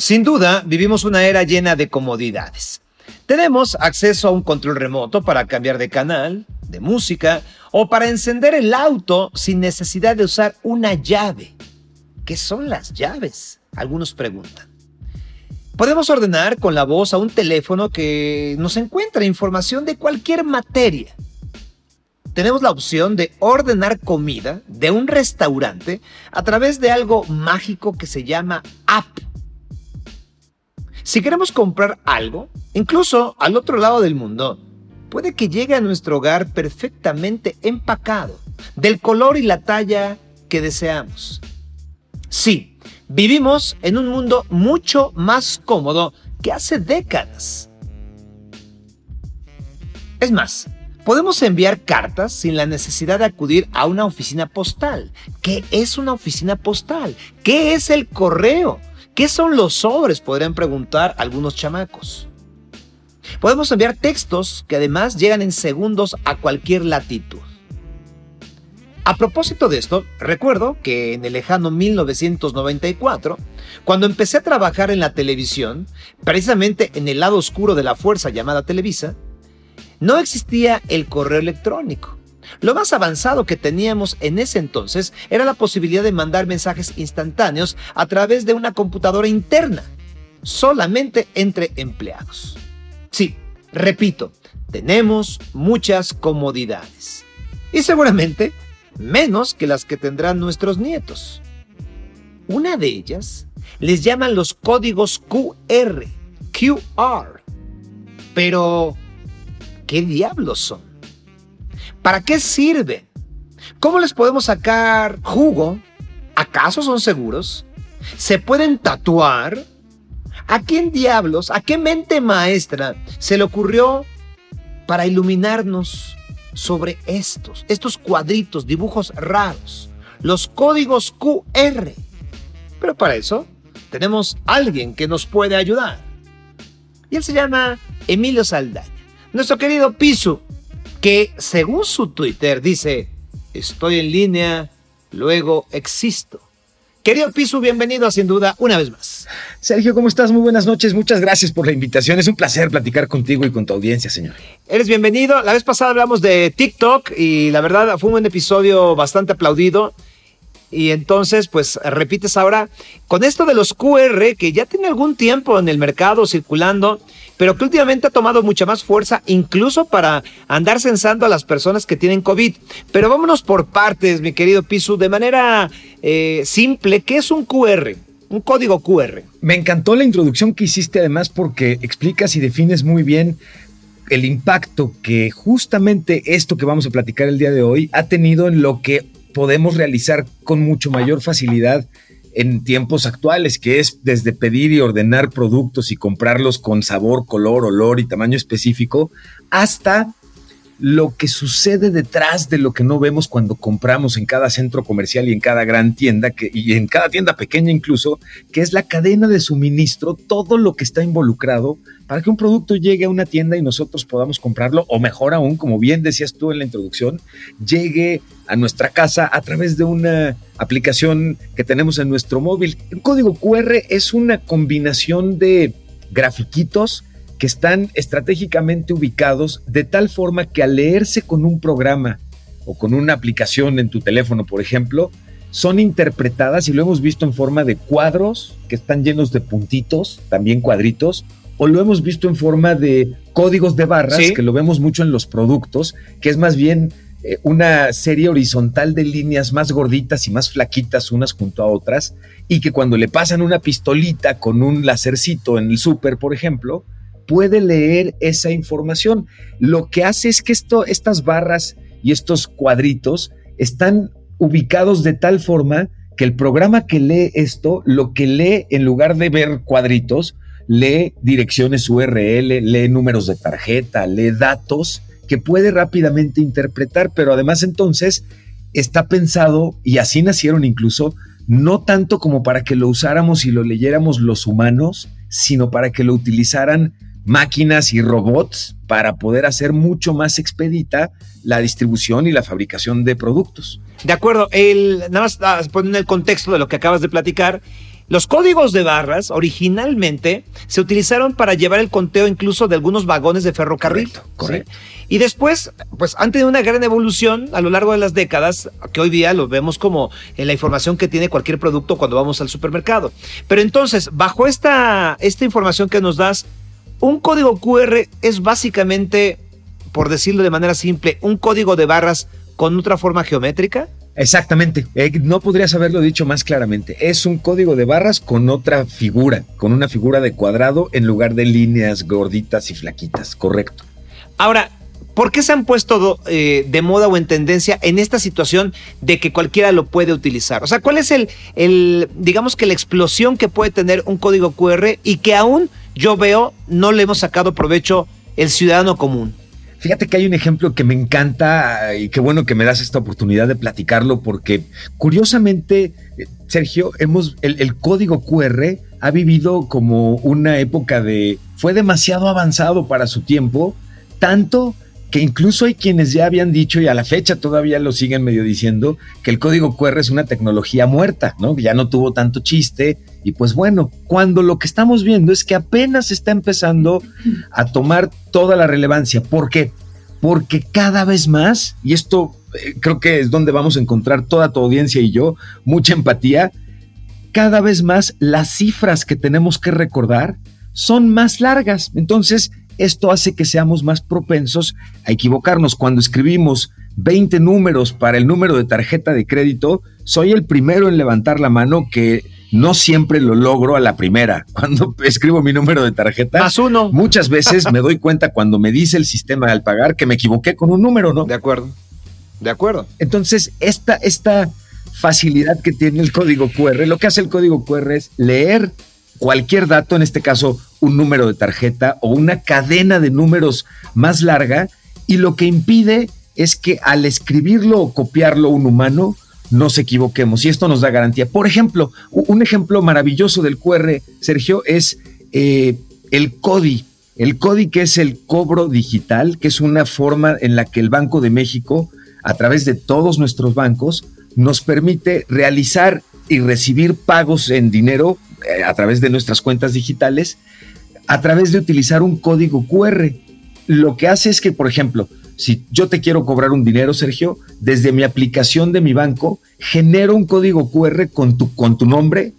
Sin duda, vivimos una era llena de comodidades. Tenemos acceso a un control remoto para cambiar de canal, de música o para encender el auto sin necesidad de usar una llave. ¿Qué son las llaves? Algunos preguntan. Podemos ordenar con la voz a un teléfono que nos encuentra información de cualquier materia. Tenemos la opción de ordenar comida de un restaurante a través de algo mágico que se llama app. Si queremos comprar algo, incluso al otro lado del mundo, puede que llegue a nuestro hogar perfectamente empacado, del color y la talla que deseamos. Sí, vivimos en un mundo mucho más cómodo que hace décadas. Es más, podemos enviar cartas sin la necesidad de acudir a una oficina postal. ¿Qué es una oficina postal? ¿Qué es el correo? ¿Qué son los sobres? Podrían preguntar algunos chamacos. Podemos enviar textos que además llegan en segundos a cualquier latitud. A propósito de esto, recuerdo que en el lejano 1994, cuando empecé a trabajar en la televisión, precisamente en el lado oscuro de la fuerza llamada Televisa, no existía el correo electrónico. Lo más avanzado que teníamos en ese entonces era la posibilidad de mandar mensajes instantáneos a través de una computadora interna, solamente entre empleados. Sí, repito, tenemos muchas comodidades. Y seguramente menos que las que tendrán nuestros nietos. Una de ellas les llaman los códigos QR, QR. Pero, ¿qué diablos son? ¿Para qué sirven? ¿Cómo les podemos sacar jugo? ¿Acaso son seguros? ¿Se pueden tatuar? ¿A quién diablos, a qué mente maestra se le ocurrió para iluminarnos sobre estos, estos cuadritos, dibujos raros, los códigos QR? Pero para eso tenemos alguien que nos puede ayudar. Y él se llama Emilio Saldaña, nuestro querido Piso que según su Twitter dice, estoy en línea, luego existo. Querido Pisu, bienvenido Sin Duda una vez más. Sergio, ¿cómo estás? Muy buenas noches. Muchas gracias por la invitación. Es un placer platicar contigo y con tu audiencia, señor. Eres bienvenido. La vez pasada hablamos de TikTok y la verdad fue un episodio bastante aplaudido. Y entonces, pues repites ahora con esto de los QR, que ya tiene algún tiempo en el mercado circulando, pero que últimamente ha tomado mucha más fuerza, incluso para andar censando a las personas que tienen COVID. Pero vámonos por partes, mi querido Pisu, de manera eh, simple, ¿qué es un QR? Un código QR. Me encantó la introducción que hiciste además porque explicas y defines muy bien el impacto que justamente esto que vamos a platicar el día de hoy ha tenido en lo que podemos realizar con mucho mayor facilidad en tiempos actuales, que es desde pedir y ordenar productos y comprarlos con sabor, color, olor y tamaño específico, hasta lo que sucede detrás de lo que no vemos cuando compramos en cada centro comercial y en cada gran tienda, y en cada tienda pequeña incluso, que es la cadena de suministro, todo lo que está involucrado para que un producto llegue a una tienda y nosotros podamos comprarlo, o mejor aún, como bien decías tú en la introducción, llegue a nuestra casa a través de una aplicación que tenemos en nuestro móvil. El código QR es una combinación de grafiquitos, que están estratégicamente ubicados de tal forma que al leerse con un programa o con una aplicación en tu teléfono, por ejemplo, son interpretadas y lo hemos visto en forma de cuadros que están llenos de puntitos, también cuadritos, o lo hemos visto en forma de códigos de barras, que lo vemos mucho en los productos, que es más bien eh, una serie horizontal de líneas más gorditas y más flaquitas unas junto a otras, y que cuando le pasan una pistolita con un lacercito en el súper, por ejemplo, puede leer esa información. Lo que hace es que esto, estas barras y estos cuadritos están ubicados de tal forma que el programa que lee esto, lo que lee en lugar de ver cuadritos, lee direcciones URL, lee números de tarjeta, lee datos que puede rápidamente interpretar, pero además entonces está pensado, y así nacieron incluso, no tanto como para que lo usáramos y lo leyéramos los humanos, sino para que lo utilizaran máquinas y robots para poder hacer mucho más expedita la distribución y la fabricación de productos. De acuerdo, el, nada más ah, poniendo el contexto de lo que acabas de platicar, Los códigos de barras originalmente se utilizaron para llevar el conteo incluso de algunos vagones de ferrocarril. Correcto. Y después, pues han tenido una gran evolución a lo largo de las décadas, que hoy día lo vemos como en la información que tiene cualquier producto cuando vamos al supermercado. Pero entonces, bajo esta, esta información que nos das, un código QR es básicamente, por decirlo de manera simple, un código de barras con otra forma geométrica. Exactamente, eh, no podrías haberlo dicho más claramente. Es un código de barras con otra figura, con una figura de cuadrado en lugar de líneas gorditas y flaquitas, correcto. Ahora, ¿por qué se han puesto eh, de moda o en tendencia en esta situación de que cualquiera lo puede utilizar? O sea, ¿cuál es el, el, digamos que la explosión que puede tener un código QR y que aún yo veo no le hemos sacado provecho el ciudadano común? Fíjate que hay un ejemplo que me encanta y qué bueno que me das esta oportunidad de platicarlo porque curiosamente, Sergio, hemos el, el, código QR ha vivido como una época de fue demasiado avanzado para su tiempo, tanto que incluso hay quienes ya habían dicho y a la fecha todavía lo siguen medio diciendo que el código QR es una tecnología muerta, ¿no? Ya no tuvo tanto chiste y pues bueno, cuando lo que estamos viendo es que apenas está empezando a tomar toda la relevancia. ¿Por qué? Porque cada vez más, y esto eh, creo que es donde vamos a encontrar toda tu audiencia y yo, mucha empatía, cada vez más las cifras que tenemos que recordar son más largas. Entonces, esto hace que seamos más propensos a equivocarnos. Cuando escribimos 20 números para el número de tarjeta de crédito, soy el primero en levantar la mano que no siempre lo logro a la primera. Cuando escribo mi número de tarjeta, más uno. Muchas veces me doy cuenta cuando me dice el sistema al pagar que me equivoqué con un número, ¿no? De acuerdo. De acuerdo. Entonces, esta, esta facilidad que tiene el código QR, lo que hace el código QR es leer cualquier dato, en este caso un número de tarjeta o una cadena de números más larga, y lo que impide es que al escribirlo o copiarlo un humano, nos equivoquemos y esto nos da garantía. Por ejemplo, un ejemplo maravilloso del QR, Sergio, es eh, el CODI. El CODI que es el cobro digital, que es una forma en la que el Banco de México, a través de todos nuestros bancos, nos permite realizar y recibir pagos en dinero eh, a través de nuestras cuentas digitales, a través de utilizar un código QR. Lo que hace es que, por ejemplo, si yo te quiero cobrar un dinero, Sergio, desde mi aplicación de mi banco, genero un código QR con tu, con tu nombre,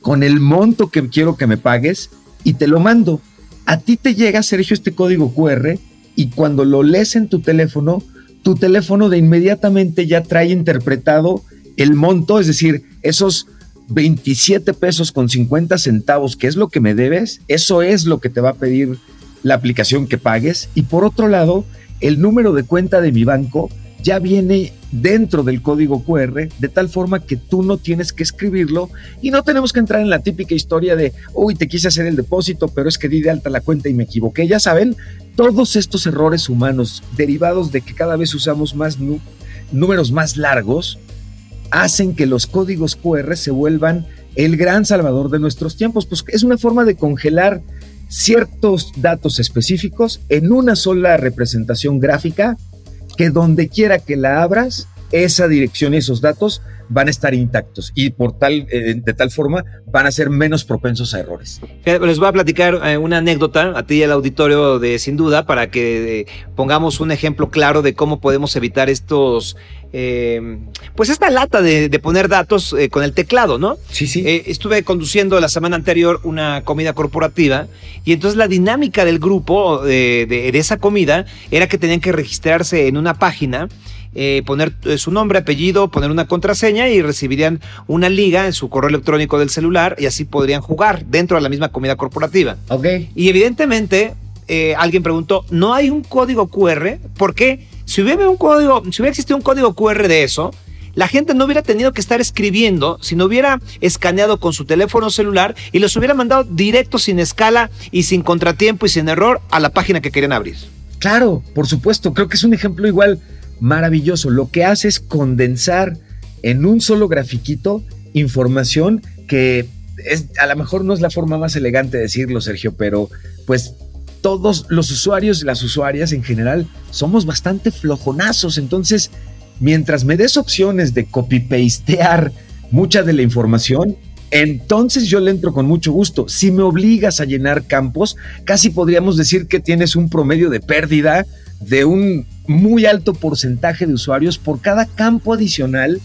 con el monto que quiero que me pagues y te lo mando. A ti te llega, Sergio, este código QR y cuando lo lees en tu teléfono, tu teléfono de inmediatamente ya trae interpretado el monto, es decir, esos 27 pesos con 50 centavos, que es lo que me debes, eso es lo que te va a pedir la aplicación que pagues. Y por otro lado, el número de cuenta de mi banco ya viene dentro del código QR, de tal forma que tú no tienes que escribirlo y no tenemos que entrar en la típica historia de, uy, te quise hacer el depósito, pero es que di de alta la cuenta y me equivoqué. Ya saben, todos estos errores humanos derivados de que cada vez usamos más números más largos, hacen que los códigos QR se vuelvan el gran salvador de nuestros tiempos, pues es una forma de congelar ciertos datos específicos en una sola representación gráfica que donde quiera que la abras, esa dirección y esos datos van a estar intactos y por tal, eh, de tal forma van a ser menos propensos a errores. Les voy a platicar eh, una anécdota a ti y al auditorio de Sin Duda para que eh, pongamos un ejemplo claro de cómo podemos evitar estos pues esta lata de, poner datos con el teclado, ¿no? Sí, sí. estuve conduciendo la semana anterior una comida corporativa y entonces la dinámica del grupo de, de esa comida era que tenían que registrarse en una página eh, poner eh, su nombre, apellido, poner una contraseña y recibirían una liga en su correo electrónico del celular y así podrían jugar dentro de la misma comida corporativa. Ok. Y evidentemente eh, alguien preguntó, ¿no hay un código QR? ¿Por qué? Si hubiera un código, si hubiera existido un código QR de eso, la gente no hubiera tenido que estar escribiendo si no hubiera escaneado con su teléfono celular y los hubiera mandado directo sin escala y sin contratiempo y sin error a la página que querían abrir. Claro, por supuesto, creo que es un ejemplo igual maravilloso. Lo que hace es condensar en un solo grafiquito información que es, a lo mejor no es la forma más elegante de decirlo, Sergio, pero pues todos los usuarios y las usuarias en general somos bastante flojonazos. Entonces, mientras me des opciones de copy-pastear mucha de la información, entonces yo le entro con mucho gusto. Si me obligas a llenar campos, casi podríamos decir que tienes un promedio de pérdida de un muy alto porcentaje de usuarios por cada campo adicional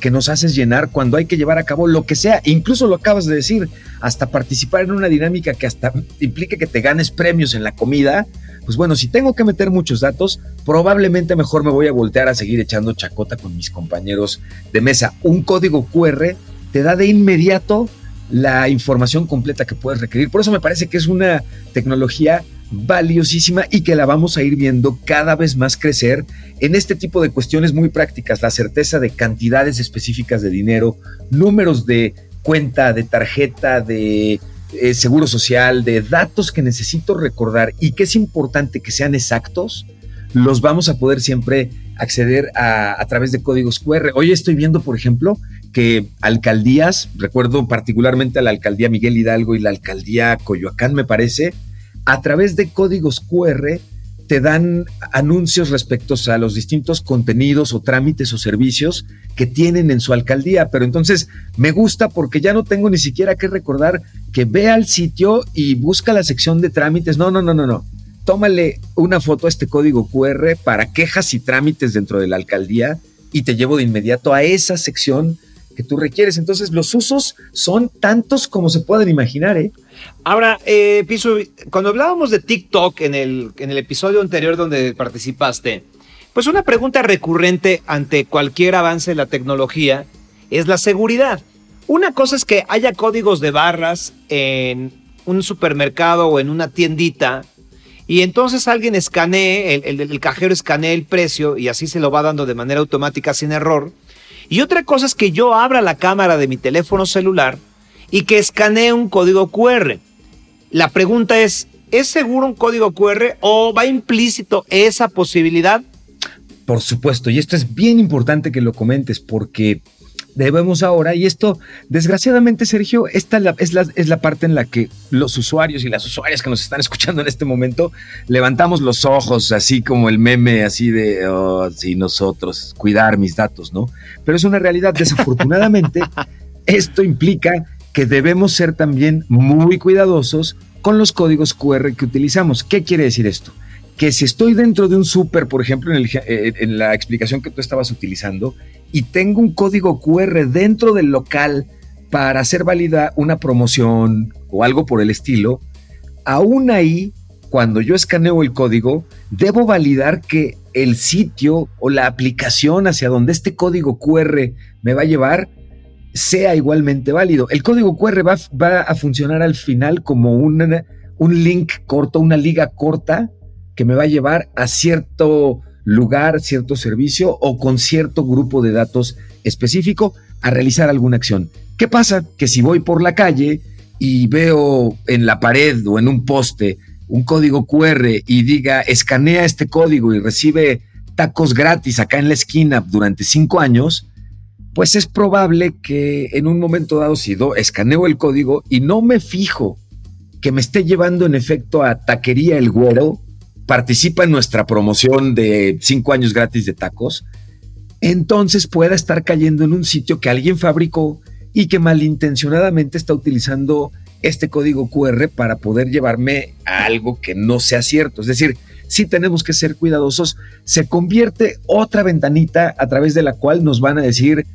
que nos haces llenar cuando hay que llevar a cabo lo que sea. Incluso lo acabas de decir, hasta participar en una dinámica que hasta implique que te ganes premios en la comida. Pues bueno, si tengo que meter muchos datos, probablemente mejor me voy a voltear a seguir echando chacota con mis compañeros de mesa. Un código QR te da de inmediato la información completa que puedes requerir. Por eso me parece que es una tecnología valiosísima y que la vamos a ir viendo cada vez más crecer en este tipo de cuestiones muy prácticas, la certeza de cantidades específicas de dinero, números de cuenta, de tarjeta, de eh, seguro social, de datos que necesito recordar y que es importante que sean exactos, los vamos a poder siempre acceder a, a través de códigos QR. Hoy estoy viendo, por ejemplo, que alcaldías, recuerdo particularmente a la alcaldía Miguel Hidalgo y la alcaldía Coyoacán, me parece, a través de códigos QR te dan anuncios respecto a los distintos contenidos o trámites o servicios que tienen en su alcaldía. Pero entonces me gusta porque ya no tengo ni siquiera que recordar que ve al sitio y busca la sección de trámites. No, no, no, no, no. Tómale una foto a este código QR para quejas y trámites dentro de la alcaldía y te llevo de inmediato a esa sección que tú requieres. Entonces los usos son tantos como se pueden imaginar, ¿eh? Ahora, eh, Piso, cuando hablábamos de TikTok en el, en el episodio anterior donde participaste, pues una pregunta recurrente ante cualquier avance de la tecnología es la seguridad. Una cosa es que haya códigos de barras en un supermercado o en una tiendita y entonces alguien escanee, el, el, el, cajero escanee el precio y así se lo va dando de manera automática sin error. Y otra cosa es que yo abra la cámara de mi teléfono celular y que escanee un código QR. La pregunta es, ¿es seguro un código QR o va implícito esa posibilidad? Por supuesto, y esto es bien importante que lo comentes porque debemos ahora, y esto, desgraciadamente, Sergio, esta es la, es la parte en la que los usuarios y las usuarias que nos están escuchando en este momento levantamos los ojos, así como el meme, así de, oh, sí, nosotros, cuidar mis datos, ¿no? Pero es una realidad, desafortunadamente, esto implica que debemos ser también muy cuidadosos con los códigos QR que utilizamos. ¿Qué quiere decir esto? Que si estoy dentro de un súper, por ejemplo, en, el, eh, en la explicación que tú estabas utilizando, y tengo un código QR dentro del local para hacer válida una promoción o algo por el estilo, aún ahí, cuando yo escaneo el código, debo validar que el sitio o la aplicación hacia donde este código QR me va a llevar sea igualmente válido. El código QR va, a funcionar al final como un link corto, una liga corta que me va a llevar a cierto lugar, cierto servicio o con cierto grupo de datos específico a realizar alguna acción. ¿Qué pasa? Que si voy por la calle y veo en la pared o en un poste un código QR y diga escanea este código y recibe tacos gratis acá en la esquina durante cinco años, pues es probable que en un momento dado, si do, escaneo el código y no me fijo que me esté llevando en efecto a taquería el güero, participa en nuestra promoción de cinco años gratis de tacos, entonces pueda estar cayendo en un sitio que alguien fabricó y que malintencionadamente está utilizando este código QR para poder llevarme a algo que no sea cierto. Es decir, si tenemos que ser cuidadosos, se convierte otra ventanita a través de la cual nos van a decir,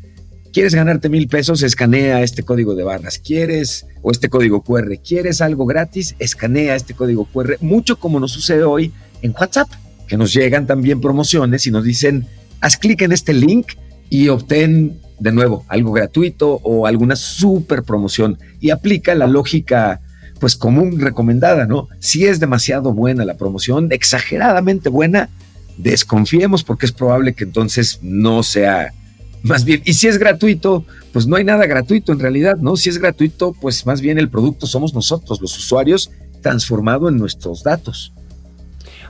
¿Quieres ganarte mil pesos? Escanea este código de barras. ¿Quieres, o este código QR, quieres algo gratis? Escanea este código QR. Mucho como nos sucede hoy en WhatsApp, que nos llegan también promociones y nos dicen, haz clic en este link y obtén de nuevo algo gratuito o alguna super promoción. Y aplica la lógica pues común recomendada, ¿no? Si es demasiado buena la promoción, exageradamente buena, desconfiemos porque es probable que entonces no sea más bien, y si es gratuito, pues no hay nada gratuito en realidad, ¿no? Si es gratuito, pues más bien el producto somos nosotros, los usuarios, transformado en nuestros datos.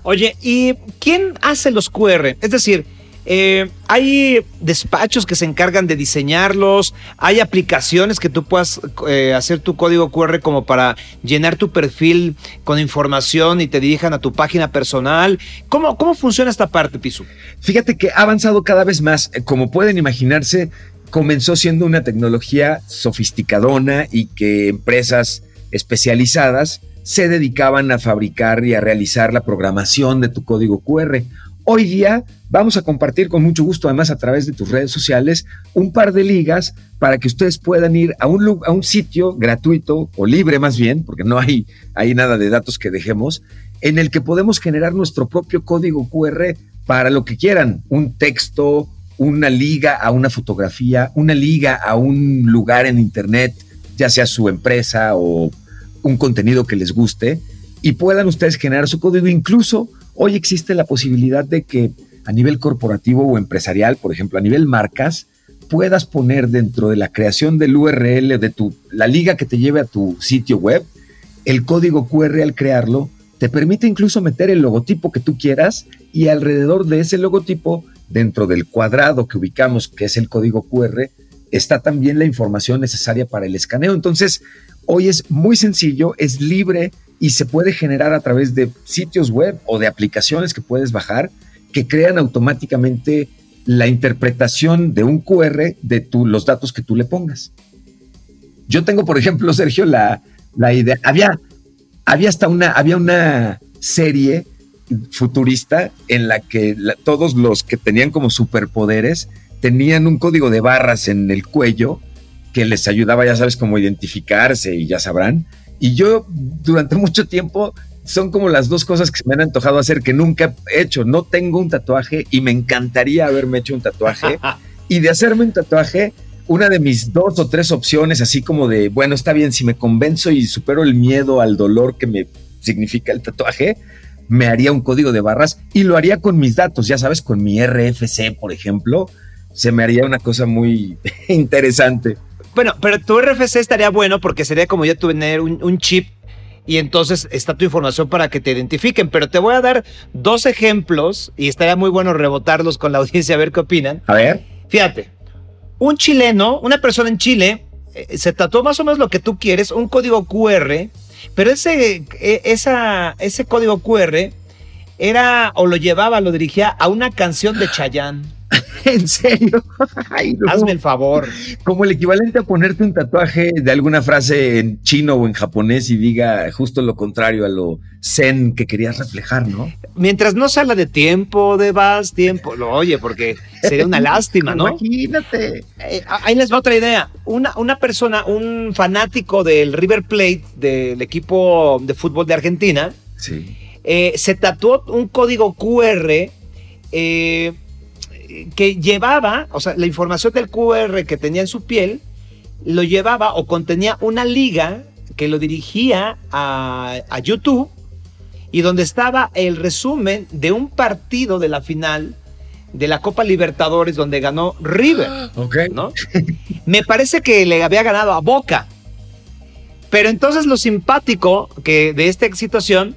Oye, ¿y quién hace los QR? Es decir, eh, hay despachos que se encargan de diseñarlos, hay aplicaciones que tú puedas eh, hacer tu código QR como para llenar tu perfil con información y te dirijan a tu página personal. ¿Cómo, cómo funciona esta parte, Pisu? Fíjate que ha avanzado cada vez más. Como pueden imaginarse, comenzó siendo una tecnología sofisticadona y que empresas especializadas se dedicaban a fabricar y a realizar la programación de tu código QR. Hoy día vamos a compartir con mucho gusto, además a través de tus redes sociales, un par de ligas para que ustedes puedan ir a un, a un sitio gratuito o libre más bien, porque no hay, hay nada de datos que dejemos, en el que podemos generar nuestro propio código QR para lo que quieran, un texto, una liga a una fotografía, una liga a un lugar en Internet, ya sea su empresa o un contenido que les guste, y puedan ustedes generar su código. Incluso hoy existe la posibilidad de que a nivel corporativo o empresarial, por ejemplo, a nivel marcas, puedas poner dentro de la creación del URL de tu, la liga que te lleve a tu sitio web, el código QR al crearlo te permite incluso meter el logotipo que tú quieras y alrededor de ese logotipo, dentro del cuadrado que ubicamos, que es el código QR, está también la información necesaria para el escaneo. Entonces, hoy es muy sencillo, es libre y se puede generar a través de sitios web o de aplicaciones que puedes bajar que crean automáticamente la interpretación de un QR de los datos que tú le pongas. Yo tengo, por ejemplo, Sergio, la, la idea, había, había hasta una, había una serie futurista en la que todos los que tenían como superpoderes tenían un código de barras en el cuello que les ayudaba, ya sabes, como identificarse y ya sabrán. Y yo durante mucho tiempo son como las dos cosas que se me han antojado hacer que nunca he hecho. No tengo un tatuaje y me encantaría haberme hecho un tatuaje. y de hacerme un tatuaje, una de mis dos o tres opciones, así como de, bueno, está bien, si me convenzo y supero el miedo al dolor que me significa el tatuaje, me haría un código de barras y lo haría con mis datos, ya sabes, con mi RFC, por ejemplo, se me haría una cosa muy interesante. Bueno, pero tu RFC estaría bueno porque sería como ya tener un, un chip y entonces está tu información para que te identifiquen. Pero te voy a dar dos ejemplos y estaría muy bueno rebotarlos con la audiencia a ver qué opinan. A ver. Fíjate, un chileno, una persona en Chile, eh, se tatuó más o menos lo que tú quieres, un código QR, pero ese, e, esa, ese código QR era o lo llevaba, lo dirigía a una canción de Chayanne. ¿En serio? Hazme el favor. Como el equivalente a ponerte un tatuaje de alguna frase en chino o en japonés y diga justo lo contrario a lo zen que querías reflejar, ¿no? Mientras no salga de tiempo, de vas, tiempo, lo oye, porque sería una lástima, ¿no? Imagínate. Eh, ahí les va otra idea. Una, una persona, un fanático del River Plate, del equipo de fútbol de Argentina, sí. Eh, se tatuó un código QR eh, que llevaba, o sea, la información del QR que tenía en su piel, lo llevaba o contenía una liga que lo dirigía a, YouTube y donde estaba el resumen de un partido de la final de la Copa Libertadores donde ganó River. Ok. ¿no? Me parece que le había ganado a Boca. Pero entonces lo simpático que de esta situación,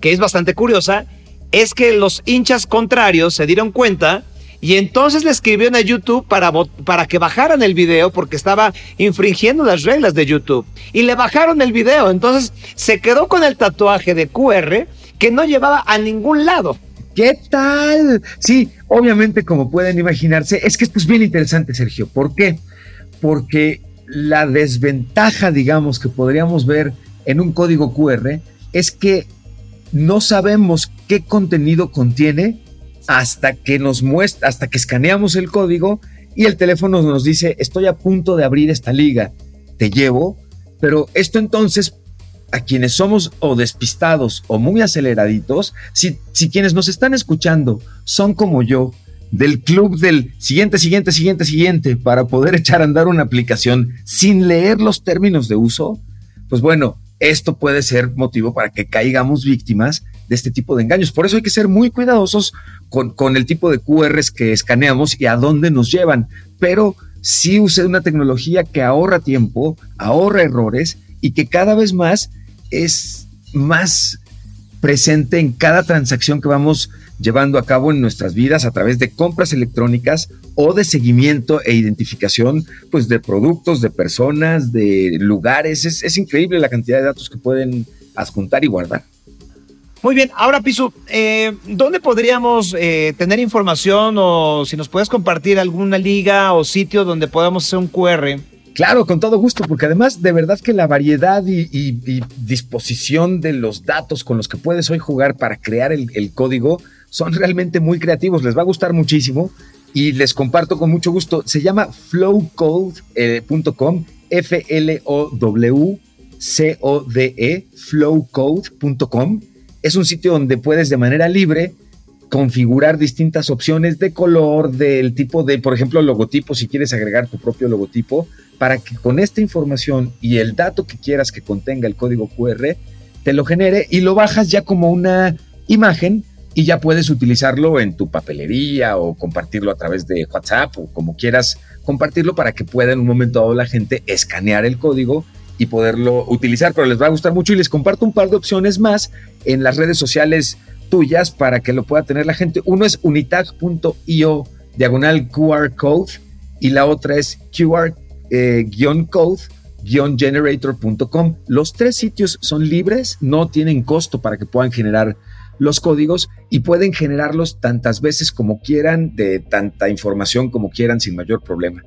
que es bastante curiosa, es que los hinchas contrarios se dieron cuenta y entonces le escribieron a YouTube para, para que bajaran el video porque estaba infringiendo las reglas de YouTube. Y le bajaron el video. Entonces se quedó con el tatuaje de QR que no llevaba a ningún lado. ¿Qué tal? Sí, obviamente como pueden imaginarse, es que esto es bien interesante, Sergio. ¿Por qué? Porque la desventaja, digamos, que podríamos ver en un código QR es que no sabemos qué contenido contiene hasta que nos muestra, hasta que escaneamos el código y el teléfono nos dice, estoy a punto de abrir esta liga, te llevo, pero esto entonces a quienes somos o despistados o muy aceleraditos, si, si quienes nos están escuchando son como yo, del club del siguiente, siguiente, siguiente, siguiente, para poder echar a andar una aplicación sin leer los términos de uso, pues bueno, esto puede ser motivo para que caigamos víctimas de este tipo de engaños. Por eso hay que ser muy cuidadosos con, el tipo de QRs que escaneamos y a dónde nos llevan. Pero sí use una tecnología que ahorra tiempo, ahorra errores y que cada vez más es más presente en cada transacción que vamos llevando a cabo en nuestras vidas a través de compras electrónicas o de seguimiento e identificación pues de productos, de personas, de lugares. Es, es increíble la cantidad de datos que pueden adjuntar y guardar. Muy bien, ahora Piso, eh, ¿dónde podríamos eh, tener información o si nos puedes compartir alguna liga o sitio donde podamos hacer un QR? Claro, con todo gusto, porque además de verdad que la variedad y, disposición de los datos con los que puedes hoy jugar para crear el, código son realmente muy creativos, les va a gustar muchísimo y les comparto con mucho gusto. Se llama flowcode.com, F-L-O-W-C-O-D-E, flowcode.com es un sitio donde puedes de manera libre configurar distintas opciones de color, del tipo de, por ejemplo, logotipo, si quieres agregar tu propio logotipo, para que con esta información y el dato que quieras que contenga el código QR, te lo genere y lo bajas ya como una imagen y ya puedes utilizarlo en tu papelería o compartirlo a través de WhatsApp o como quieras compartirlo para que pueda en un momento dado la gente escanear el código y poderlo utilizar, pero les va a gustar mucho y les comparto un par de opciones más en las redes sociales tuyas para que lo pueda tener la gente. Uno es unitag.io diagonal QR code y la otra es QR-code-generator.com. Eh, Los tres sitios son libres, no tienen costo para que puedan generar los códigos y pueden generarlos tantas veces como quieran, de tanta información como quieran sin mayor problema.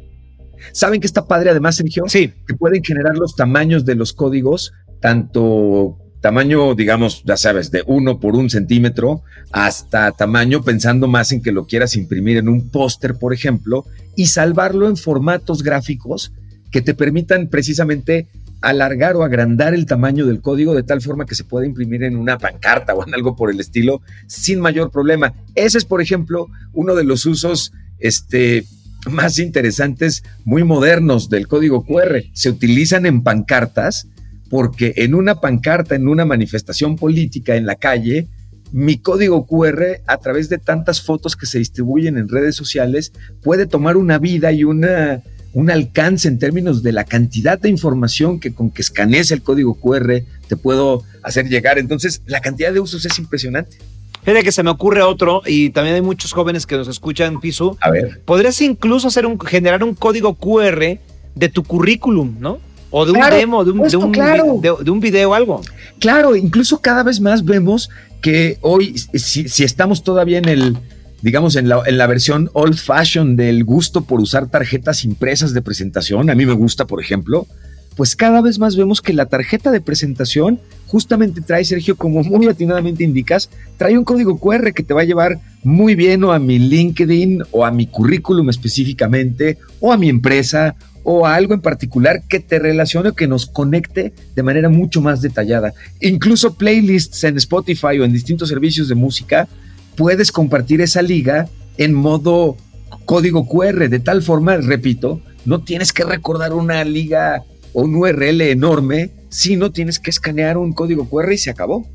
¿Saben que está padre además, Sergio? Sí. Que pueden generar los tamaños de los códigos, tanto tamaño, digamos, ya sabes, de uno por un centímetro, hasta tamaño pensando más en que lo quieras imprimir en un póster, por ejemplo, y salvarlo en formatos gráficos que te permitan precisamente alargar o agrandar el tamaño del código de tal forma que se pueda imprimir en una pancarta o en algo por el estilo sin mayor problema. Ese es, por ejemplo, uno de los usos este, más interesantes, muy modernos del código QR. Se utilizan en pancartas porque en una pancarta, en una manifestación política en la calle, mi código QR, a través de tantas fotos que se distribuyen en redes sociales, puede tomar una vida y una, un alcance en términos de la cantidad de información que con que escanees el código QR te puedo hacer llegar. Entonces, la cantidad de usos es impresionante. Fíjate que se me ocurre otro y también hay muchos jóvenes que nos escuchan, Piso. A ver. Podrías incluso hacer un, generar un código QR de tu currículum, ¿no? O de un demo, de un, de, un, de, un video, algo. Claro, incluso cada vez más vemos que hoy, si, si estamos todavía en el, digamos, en la, en la, versión old fashion del gusto por usar tarjetas impresas de presentación, a mí me gusta, por ejemplo, pues cada vez más vemos que la tarjeta de presentación justamente trae, Sergio, como muy atinadamente indicas, trae un código QR que te va a llevar muy bien o a mi LinkedIn o a mi currículum específicamente o a mi empresa o a algo en particular que te relacione o que nos conecte de manera mucho más detallada. Incluso playlists en Spotify o en distintos servicios de música, puedes compartir esa liga en modo código QR, de tal forma, repito, no tienes que recordar una liga un URL enorme, si no tienes que escanear un código QR y se acabó.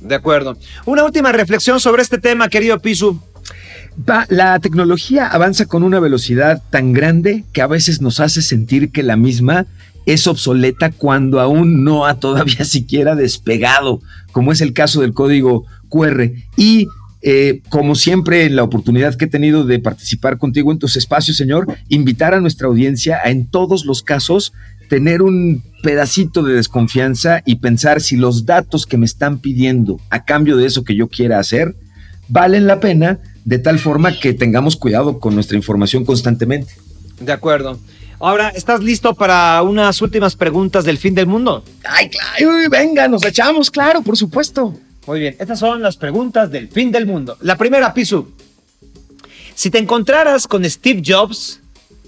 De acuerdo. Una última reflexión sobre este tema, querido Pisu. la tecnología avanza con una velocidad tan grande que a veces nos hace sentir que la misma es obsoleta cuando aún no ha todavía siquiera despegado, como es el caso del código QR. Y eh, como siempre, en la oportunidad que he tenido de participar contigo en tus espacios, señor, invitar a nuestra audiencia a en todos los casos tener un pedacito de desconfianza y pensar si los datos que me están pidiendo a cambio de eso que yo quiera hacer valen la pena de tal forma que tengamos cuidado con nuestra información constantemente. De acuerdo. Ahora, ¿estás listo para unas últimas preguntas del fin del mundo? Ay, claro, venga, nos echamos, claro, por supuesto. Muy bien, estas son las preguntas del fin del mundo. La primera, Pisu. Si te encontraras con Steve Jobs,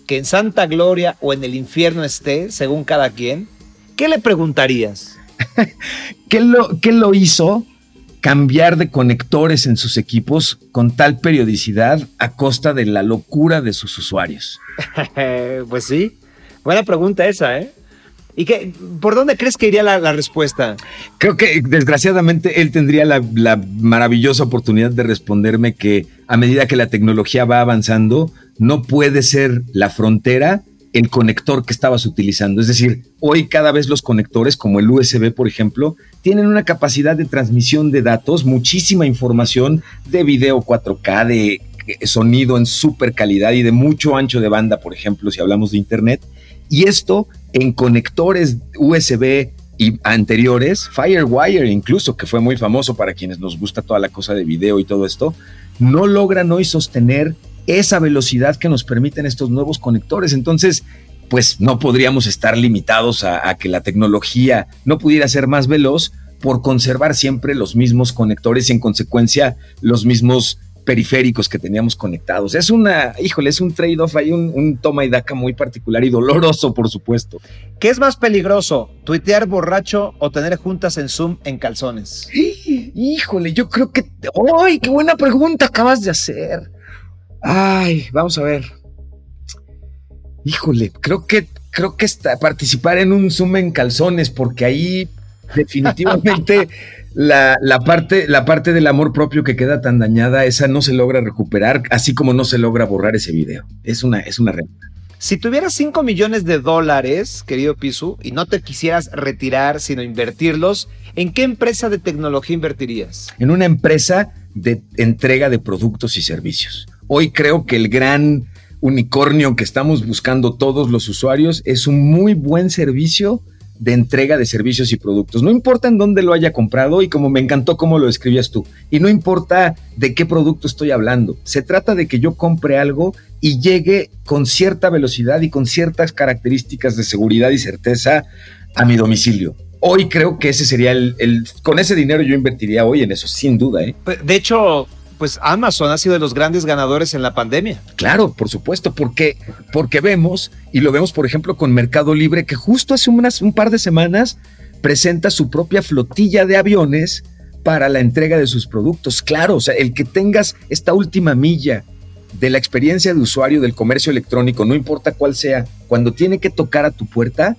que en Santa Gloria o en el infierno esté, según cada quien, ¿qué le preguntarías? ¿Qué, lo, ¿Qué lo hizo cambiar de conectores en sus equipos con tal periodicidad a costa de la locura de sus usuarios? pues sí, buena pregunta esa, ¿eh? ¿Y qué, por dónde crees que iría la, respuesta? Creo que desgraciadamente él tendría la, la, maravillosa oportunidad de responderme que a medida que la tecnología va avanzando, no puede ser la frontera el conector que estabas utilizando. Es decir, hoy cada vez los conectores, como el USB, por ejemplo, tienen una capacidad de transmisión de datos, muchísima información de video 4K, de eh, sonido en super calidad y de mucho ancho de banda, por ejemplo, si hablamos de Internet. Y esto en conectores USB y anteriores, Firewire incluso, que fue muy famoso para quienes nos gusta toda la cosa de video y todo esto, no logran hoy sostener esa velocidad que nos permiten estos nuevos conectores. Entonces, pues no podríamos estar limitados a, a, que la tecnología no pudiera ser más veloz por conservar siempre los mismos conectores y en consecuencia los mismos periféricos que teníamos conectados. Es una, híjole, es un trade-off, hay un, toma y daca muy particular y doloroso, por supuesto. ¿Qué es más peligroso, tuitear borracho o tener juntas en Zoom en calzones? Híjole, yo creo que... ¡Ay, qué buena pregunta acabas de hacer! Ay, vamos a ver. Híjole, creo que creo que está, participar en un Zoom en calzones, porque ahí definitivamente la, parte, la parte del amor propio que queda tan dañada, esa no se logra recuperar, así como no se logra borrar ese video. Es una, es una realidad. Si tuvieras 5 millones de dólares, querido Pisu, y no te quisieras retirar, sino invertirlos, ¿en qué empresa de tecnología invertirías? En una empresa de entrega de productos y servicios. Hoy creo que el gran unicornio que estamos buscando todos los usuarios es un muy buen servicio de entrega de servicios y productos. No importa en dónde lo haya comprado y como me encantó cómo lo escribías tú. Y no importa de qué producto estoy hablando. Se trata de que yo compre algo y llegue con cierta velocidad y con ciertas características de seguridad y certeza a mi domicilio. Hoy creo que ese sería el, el con ese dinero yo invertiría hoy en eso, sin duda. ¿eh? De hecho, pues Amazon ha sido de los grandes ganadores en la pandemia. Claro, por supuesto, porque, porque vemos, y lo vemos por ejemplo con Mercado Libre, que justo hace unas, un par de semanas presenta su propia flotilla de aviones para la entrega de sus productos. Claro, o sea, el que tengas esta última milla de la experiencia de usuario del comercio electrónico, no importa cuál sea, cuando tiene que tocar a tu puerta,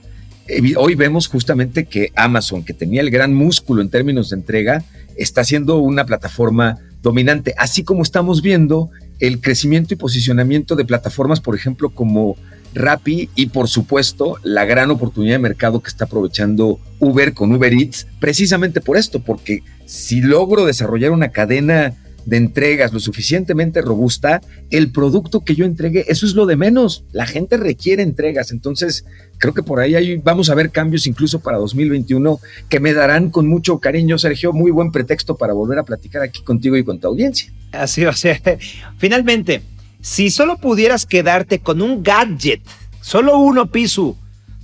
hoy vemos justamente que Amazon, que tenía el gran músculo en términos de entrega, está siendo una plataforma dominante, así como estamos viendo el crecimiento y posicionamiento de plataformas, por ejemplo, como Rappi y por supuesto la gran oportunidad de mercado que está aprovechando Uber con Uber Eats, precisamente por esto, porque si logro desarrollar una cadena de entregas lo suficientemente robusta, el producto que yo entregue, eso es lo de menos. La gente requiere entregas. Entonces, creo que por ahí vamos a ver cambios incluso para 2021 que me darán con mucho cariño, Sergio, muy buen pretexto para volver a platicar aquí contigo y con tu audiencia. Así va a ser. Finalmente, si solo pudieras quedarte con un gadget, solo uno, Pisu,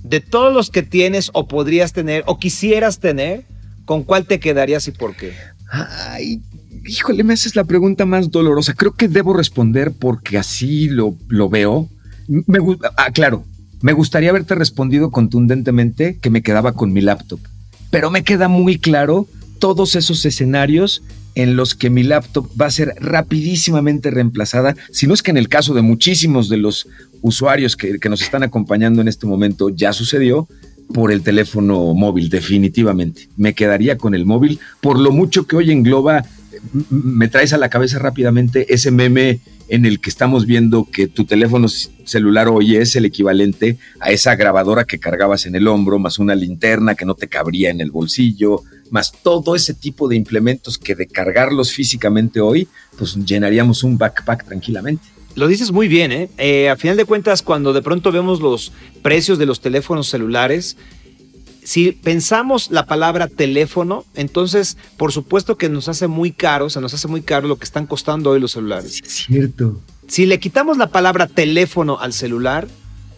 de todos los que tienes o podrías tener o quisieras tener, ¿con cuál te quedarías y por qué? Ay, híjole, me haces la pregunta más dolorosa. Creo que debo responder porque así lo, lo veo. Ah, claro, me gustaría haberte respondido contundentemente que me quedaba con mi laptop, pero me queda muy claro todos esos escenarios en los que mi laptop va a ser rapidísimamente reemplazada, si no es que en el caso de muchísimos de los usuarios que nos están acompañando en este momento ya sucedió, por el teléfono móvil, definitivamente. Me quedaría con el móvil, por lo mucho que hoy engloba me traes a la cabeza rápidamente ese meme en el que estamos viendo que tu teléfono celular hoy es el equivalente a esa grabadora que cargabas en el hombro, más una linterna que no te cabría en el bolsillo, más todo ese tipo de implementos que de cargarlos físicamente hoy, pues llenaríamos un backpack tranquilamente. Lo dices muy bien, ¿eh? ¿eh? A final de cuentas, cuando de pronto vemos los precios de los teléfonos celulares, si pensamos la palabra teléfono, entonces por supuesto que nos hace muy caro, o sea, nos hace muy caro lo que están costando hoy los celulares. es cierto. Si le quitamos la palabra teléfono al celular,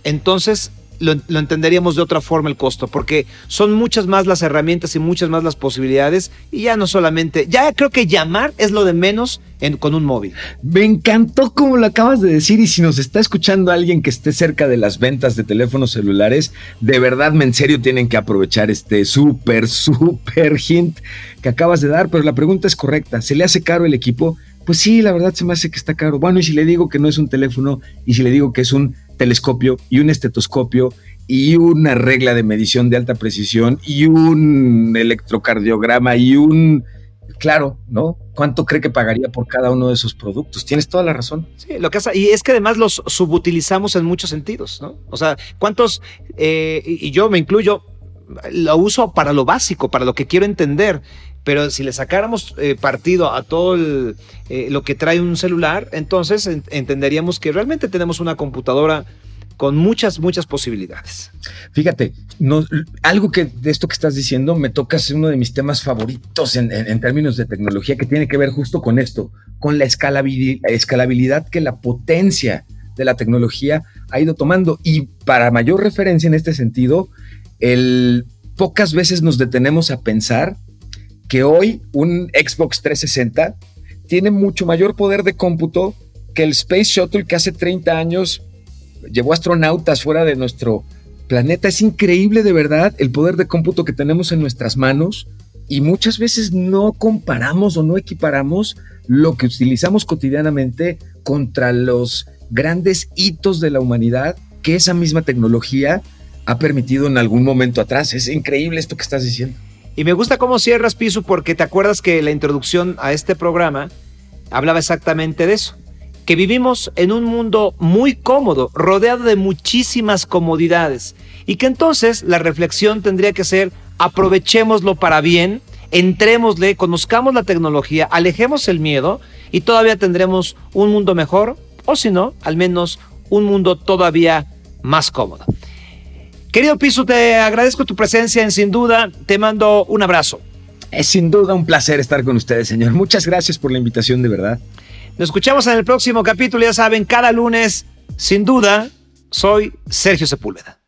entonces lo, entenderíamos de otra forma el costo, porque son muchas más las herramientas y muchas más las posibilidades, y ya no solamente, ya creo que llamar es lo de menos con un móvil. Me encantó como lo acabas de decir, y si nos está escuchando alguien que esté cerca de las ventas de teléfonos celulares, de verdad, en serio, tienen que aprovechar este súper, súper hint que acabas de dar, pero la pregunta es correcta, ¿se le hace caro el equipo? Pues sí, la verdad se me hace que está caro. Bueno, y si le digo que no es un teléfono, y si le digo que es un telescopio y un estetoscopio y una regla de medición de alta precisión y un electrocardiograma y un... Claro, ¿no? ¿Cuánto cree que pagaría por cada uno de esos productos? Tienes toda la razón. Sí, lo que hace, y es que además los subutilizamos en muchos sentidos, ¿no? O sea, ¿cuántos, eh, y yo me incluyo, lo uso para lo básico, para lo que quiero entender, pero si le sacáramos eh, partido a todo eh, lo que trae un celular, entonces entenderíamos que realmente tenemos una computadora con muchas, muchas posibilidades. Fíjate, algo que de esto que estás diciendo me toca ser uno de mis temas favoritos en, términos de tecnología que tiene que ver justo con esto, con la escalabilidad, que la potencia de la tecnología ha ido tomando. Y para mayor referencia en este sentido, pocas veces nos detenemos a pensar que hoy un Xbox 360 tiene mucho mayor poder de cómputo que el Space Shuttle que hace 30 años llevó astronautas fuera de nuestro planeta. Es increíble de verdad el poder de cómputo que tenemos en nuestras manos y muchas veces no comparamos o no equiparamos lo que utilizamos cotidianamente contra los grandes hitos de la humanidad que esa misma tecnología ha permitido en algún momento atrás. Es increíble esto que estás diciendo. Y me gusta cómo cierras, Piso, porque te acuerdas que la introducción a este programa hablaba exactamente de eso que vivimos en un mundo muy cómodo, rodeado de muchísimas comodidades, y que entonces la reflexión tendría que ser aprovechémoslo para bien, entrémosle, conozcamos la tecnología, alejemos el miedo y todavía tendremos un mundo mejor, o si no, al menos un mundo todavía más cómodo. Querido Piso, te agradezco tu presencia en Sin Duda, te mando un abrazo. Es sin duda un placer estar con ustedes, señor. Muchas gracias por la invitación, de verdad. Nos escuchamos en el próximo capítulo, ya saben, cada lunes, sin duda, soy Sergio Sepúlveda.